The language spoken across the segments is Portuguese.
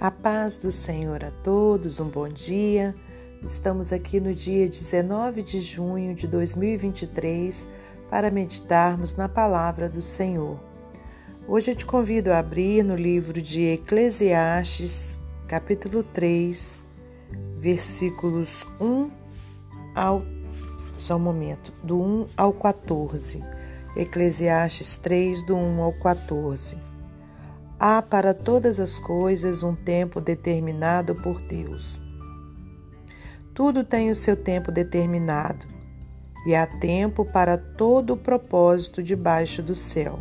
A paz do Senhor a todos, um bom dia. Estamos aqui no dia 19 de junho de 2023 para meditarmos na palavra do Senhor. Hoje eu te convido a abrir no livro de Eclesiastes, capítulo 3, versículos 1 ao só um momento, do 1 ao 14. Eclesiastes 3 do 1 ao 14. Há para todas as coisas um tempo determinado por Deus. Tudo tem o seu tempo determinado, e há tempo para todo o propósito debaixo do céu.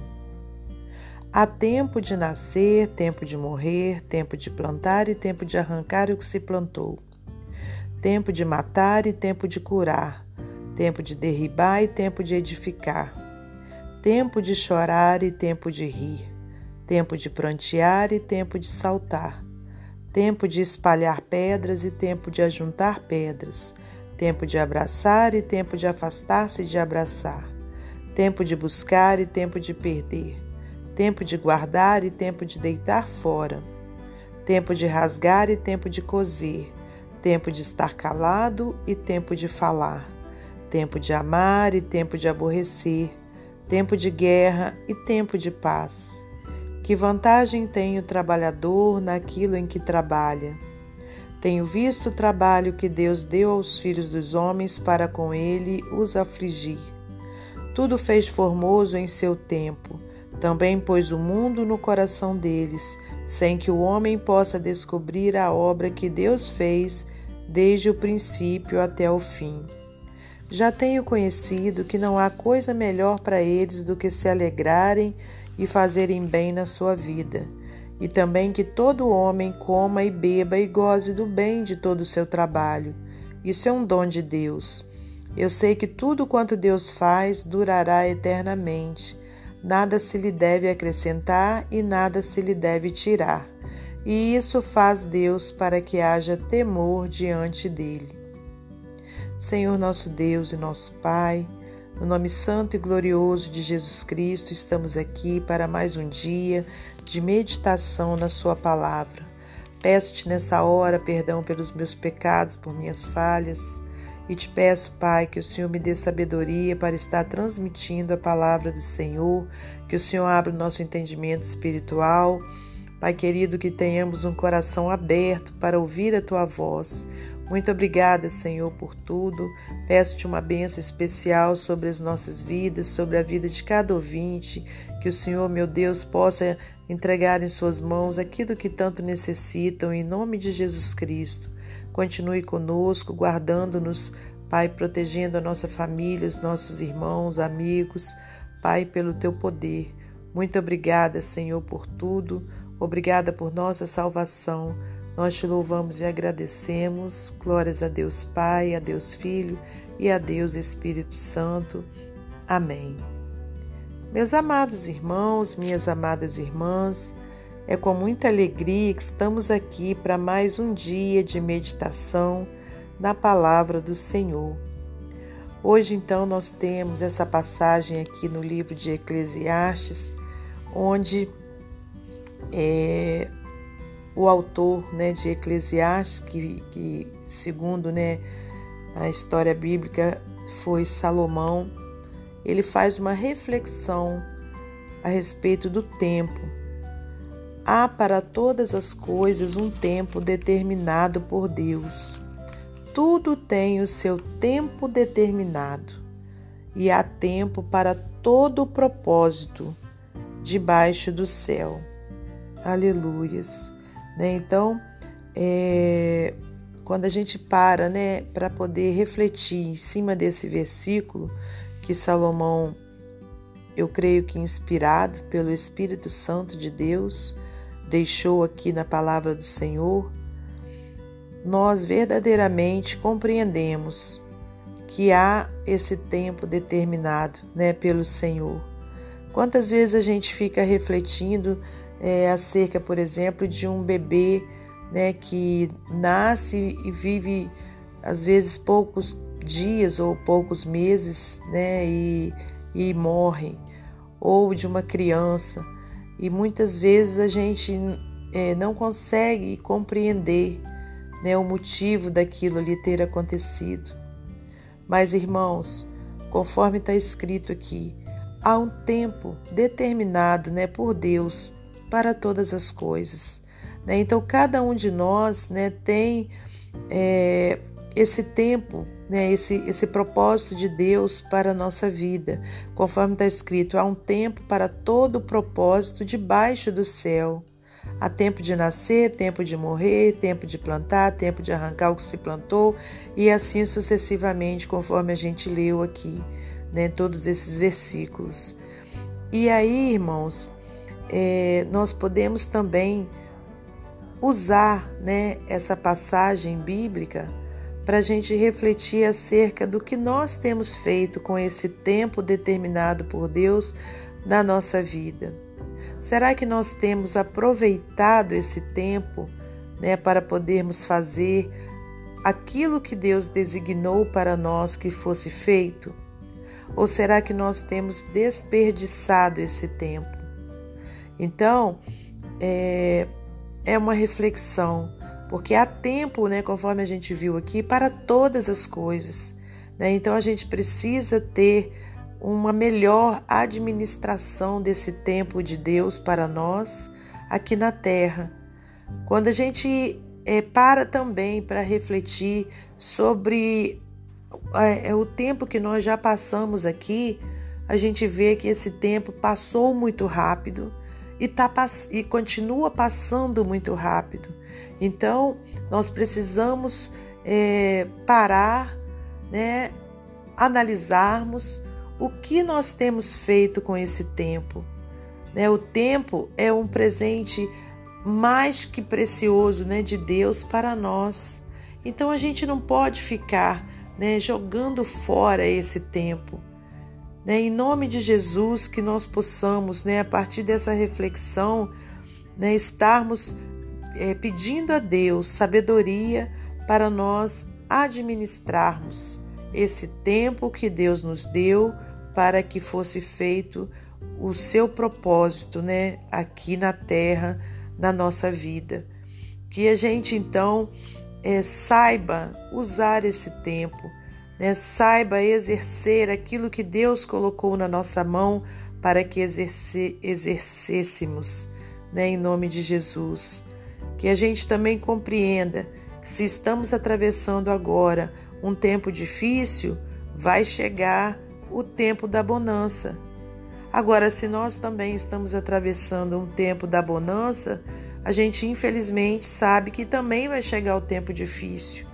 Há tempo de nascer, tempo de morrer, tempo de plantar e tempo de arrancar o que se plantou, tempo de matar e tempo de curar, tempo de derribar e tempo de edificar, tempo de chorar e tempo de rir tempo de prantear e tempo de saltar, tempo de espalhar pedras e tempo de ajuntar pedras, tempo de abraçar e tempo de afastar-se de abraçar, tempo de buscar e tempo de perder, tempo de guardar e tempo de deitar fora, tempo de rasgar e tempo de coser, tempo de estar calado e tempo de falar, tempo de amar e tempo de aborrecer, tempo de guerra e tempo de paz que vantagem tem o trabalhador naquilo em que trabalha? Tenho visto o trabalho que Deus deu aos filhos dos homens para com ele os afligir. Tudo fez formoso em seu tempo, também pôs o mundo no coração deles, sem que o homem possa descobrir a obra que Deus fez desde o princípio até o fim. Já tenho conhecido que não há coisa melhor para eles do que se alegrarem e fazerem bem na sua vida, e também que todo homem coma e beba e goze do bem de todo o seu trabalho. Isso é um dom de Deus. Eu sei que tudo quanto Deus faz durará eternamente. Nada se lhe deve acrescentar e nada se lhe deve tirar. E isso faz Deus para que haja temor diante dele. Senhor nosso Deus e nosso Pai, no nome santo e glorioso de Jesus Cristo, estamos aqui para mais um dia de meditação na Sua palavra. Peço-te nessa hora perdão pelos meus pecados, por minhas falhas, e te peço, Pai, que o Senhor me dê sabedoria para estar transmitindo a palavra do Senhor, que o Senhor abra o nosso entendimento espiritual. Pai querido, que tenhamos um coração aberto para ouvir a tua voz, muito obrigada, Senhor, por tudo. Peço-te uma bênção especial sobre as nossas vidas, sobre a vida de cada ouvinte. Que o Senhor, meu Deus, possa entregar em Suas mãos aquilo que tanto necessitam, em nome de Jesus Cristo. Continue conosco, guardando-nos, Pai, protegendo a nossa família, os nossos irmãos, amigos. Pai, pelo teu poder. Muito obrigada, Senhor, por tudo. Obrigada por nossa salvação. Nós te louvamos e agradecemos. Glórias a Deus Pai, a Deus Filho e a Deus Espírito Santo. Amém. Meus amados irmãos, minhas amadas irmãs, é com muita alegria que estamos aqui para mais um dia de meditação na palavra do Senhor. Hoje, então, nós temos essa passagem aqui no livro de Eclesiastes, onde é, o autor né, de Eclesiastes, que, que segundo né, a história bíblica foi Salomão, ele faz uma reflexão a respeito do tempo. Há para todas as coisas um tempo determinado por Deus. Tudo tem o seu tempo determinado e há tempo para todo o propósito debaixo do céu. Aleluias. Né? Então, é, quando a gente para né, para poder refletir em cima desse versículo que Salomão, eu creio que inspirado pelo Espírito Santo de Deus, deixou aqui na palavra do Senhor, nós verdadeiramente compreendemos que há esse tempo determinado né, pelo Senhor. Quantas vezes a gente fica refletindo é, acerca, por exemplo, de um bebê né, que nasce e vive às vezes poucos dias ou poucos meses né, e, e morre, ou de uma criança. E muitas vezes a gente é, não consegue compreender né, o motivo daquilo ali ter acontecido. Mas, irmãos, conforme está escrito aqui, há um tempo determinado né, por Deus para todas as coisas. Né? Então, cada um de nós né, tem é, esse tempo, né, esse, esse propósito de Deus para a nossa vida. Conforme está escrito, há um tempo para todo o propósito debaixo do céu. Há tempo de nascer, tempo de morrer, tempo de plantar, tempo de arrancar o que se plantou e assim sucessivamente, conforme a gente leu aqui, né, todos esses versículos. E aí, irmãos, é, nós podemos também usar né, essa passagem bíblica para a gente refletir acerca do que nós temos feito com esse tempo determinado por Deus na nossa vida. Será que nós temos aproveitado esse tempo né, para podermos fazer aquilo que Deus designou para nós que fosse feito? Ou será que nós temos desperdiçado esse tempo? Então, é, é uma reflexão, porque há tempo, né, conforme a gente viu aqui, para todas as coisas. Né? Então, a gente precisa ter uma melhor administração desse tempo de Deus para nós aqui na terra. Quando a gente é, para também para refletir sobre é, é, o tempo que nós já passamos aqui, a gente vê que esse tempo passou muito rápido e, tá, e continua passando muito rápido. Então, nós precisamos é, parar, né, analisarmos o que nós temos feito com esse tempo. Né? O tempo é um presente mais que precioso né, de Deus para nós. Então a gente não pode ficar né, jogando fora esse tempo. Né? Em nome de Jesus, que nós possamos, né, a partir dessa reflexão, né, estarmos é, pedindo a Deus sabedoria para nós administrarmos esse tempo que Deus nos deu para que fosse feito o seu propósito, né, aqui na terra, na nossa vida. Que a gente então é, saiba usar esse tempo, né, saiba exercer aquilo que Deus colocou na nossa mão para que exerce, exercêssemos, né, em nome de Jesus. Que a gente também compreenda que se estamos atravessando agora um tempo difícil, vai chegar o tempo da bonança. Agora, se nós também estamos atravessando um tempo da bonança, a gente infelizmente sabe que também vai chegar o tempo difícil.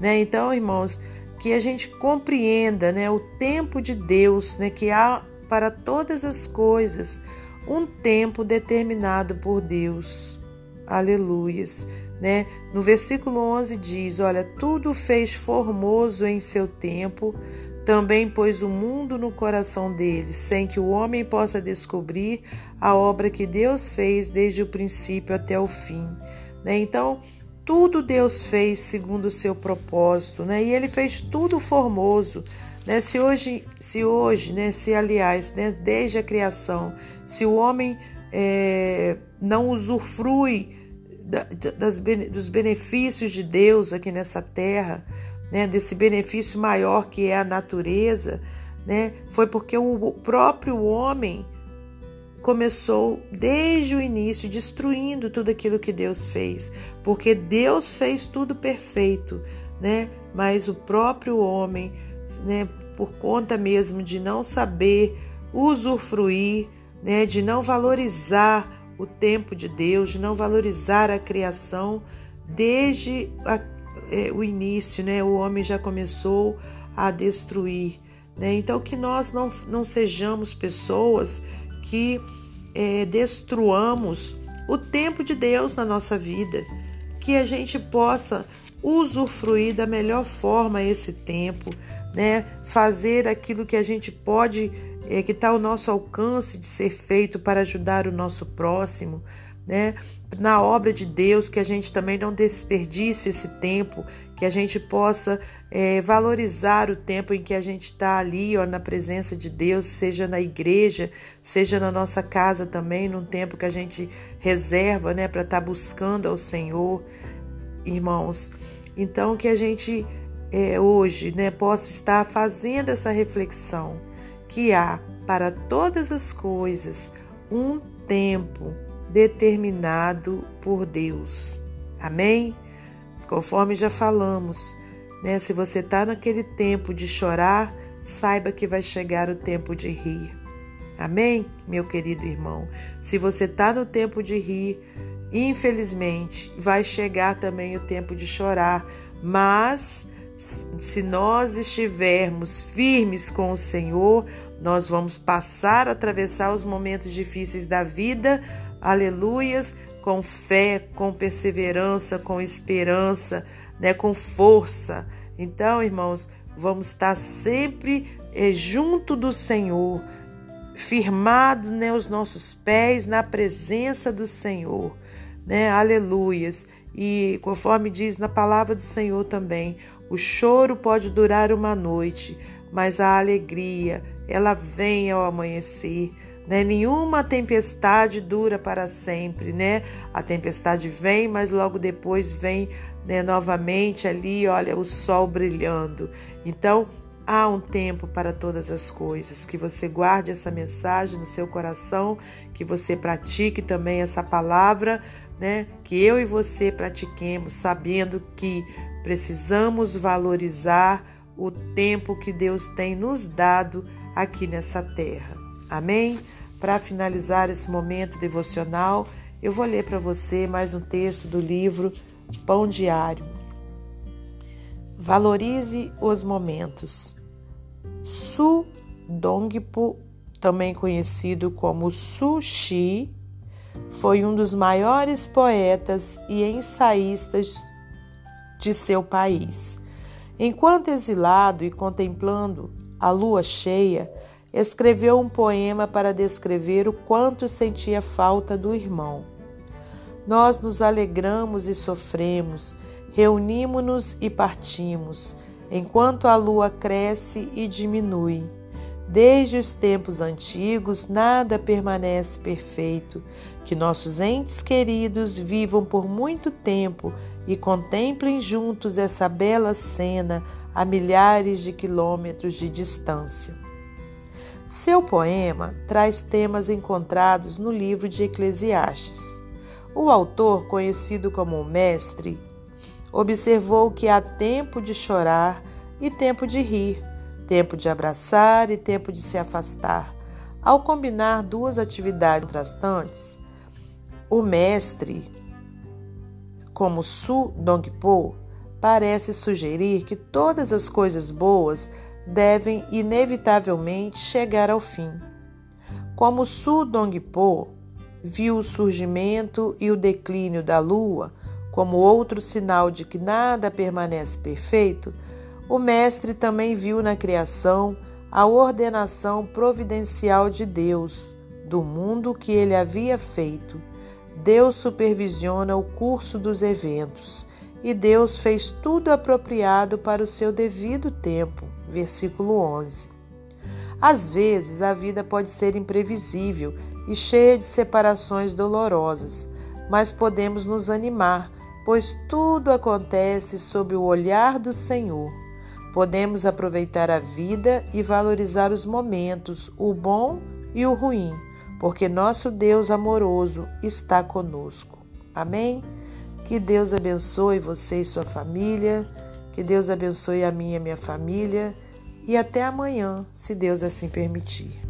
Né? Então, irmãos, que a gente compreenda né, o tempo de Deus, né, que há para todas as coisas um tempo determinado por Deus. Aleluias. Né? No versículo 11 diz: Olha, tudo fez formoso em seu tempo também pôs o mundo no coração deles, sem que o homem possa descobrir a obra que Deus fez desde o princípio até o fim. Né? Então, tudo Deus fez segundo o seu propósito, né? E Ele fez tudo formoso, né? Se hoje, se hoje, né? Se aliás, né? Desde a criação, se o homem é, não usufrui das, dos benefícios de Deus aqui nessa terra, né, desse benefício maior que é a natureza, né, foi porque o próprio homem começou desde o início destruindo tudo aquilo que Deus fez, porque Deus fez tudo perfeito, né? Mas o próprio homem, né, por conta mesmo de não saber usufruir, né, de não valorizar o tempo de Deus, de não valorizar a criação, desde a é, o início, né? O homem já começou a destruir. Né? Então, que nós não, não sejamos pessoas que é, destruamos o tempo de Deus na nossa vida, que a gente possa usufruir da melhor forma esse tempo, né? Fazer aquilo que a gente pode, é, que está ao nosso alcance de ser feito para ajudar o nosso próximo, né? Na obra de Deus, que a gente também não desperdice esse tempo que a gente possa é, valorizar o tempo em que a gente está ali, ó, na presença de Deus, seja na igreja, seja na nossa casa também, num tempo que a gente reserva, né, para estar tá buscando ao Senhor, irmãos. Então, que a gente é, hoje, né, possa estar fazendo essa reflexão que há para todas as coisas um tempo determinado por Deus. Amém? Conforme já falamos, né? Se você está naquele tempo de chorar, saiba que vai chegar o tempo de rir. Amém, meu querido irmão? Se você está no tempo de rir, infelizmente vai chegar também o tempo de chorar, mas se nós estivermos firmes com o Senhor, nós vamos passar atravessar os momentos difíceis da vida, aleluias, com fé, com perseverança, com esperança, né, com força. Então, irmãos, vamos estar sempre eh, junto do Senhor, firmados né, os nossos pés na presença do Senhor, né? Aleluias. E conforme diz na palavra do Senhor também, o choro pode durar uma noite, mas a alegria, ela vem ao amanhecer. Né? Nenhuma tempestade dura para sempre, né? A tempestade vem, mas logo depois vem né, novamente ali, olha, o sol brilhando. Então, há um tempo para todas as coisas. Que você guarde essa mensagem no seu coração, que você pratique também essa palavra, né? Que eu e você pratiquemos, sabendo que precisamos valorizar o tempo que Deus tem nos dado aqui nessa terra. Amém? Para finalizar esse momento devocional, eu vou ler para você mais um texto do livro Pão Diário. Valorize os momentos. Su Dongpo, também conhecido como Su Shi, foi um dos maiores poetas e ensaístas de seu país. Enquanto exilado e contemplando a lua cheia, escreveu um poema para descrever o quanto sentia falta do irmão. Nós nos alegramos e sofremos, reunimos-nos e partimos, enquanto a lua cresce e diminui. Desde os tempos antigos, nada permanece perfeito. Que nossos entes queridos vivam por muito tempo e contemplem juntos essa bela cena a milhares de quilômetros de distância. Seu poema traz temas encontrados no livro de Eclesiastes. O autor, conhecido como o Mestre, observou que há tempo de chorar e tempo de rir, tempo de abraçar e tempo de se afastar. Ao combinar duas atividades contrastantes, o Mestre, como Su Dongpo, parece sugerir que todas as coisas boas devem inevitavelmente chegar ao fim. Como Su Dongpo viu o surgimento e o declínio da lua como outro sinal de que nada permanece perfeito, o mestre também viu na criação a ordenação providencial de Deus do mundo que ele havia feito. Deus supervisiona o curso dos eventos e Deus fez tudo apropriado para o seu devido tempo. Versículo 11. Às vezes a vida pode ser imprevisível e cheia de separações dolorosas, mas podemos nos animar, pois tudo acontece sob o olhar do Senhor. Podemos aproveitar a vida e valorizar os momentos, o bom e o ruim, porque nosso Deus amoroso está conosco. Amém? Que Deus abençoe você e sua família. Que Deus abençoe a minha e a minha família. E até amanhã, se Deus assim permitir.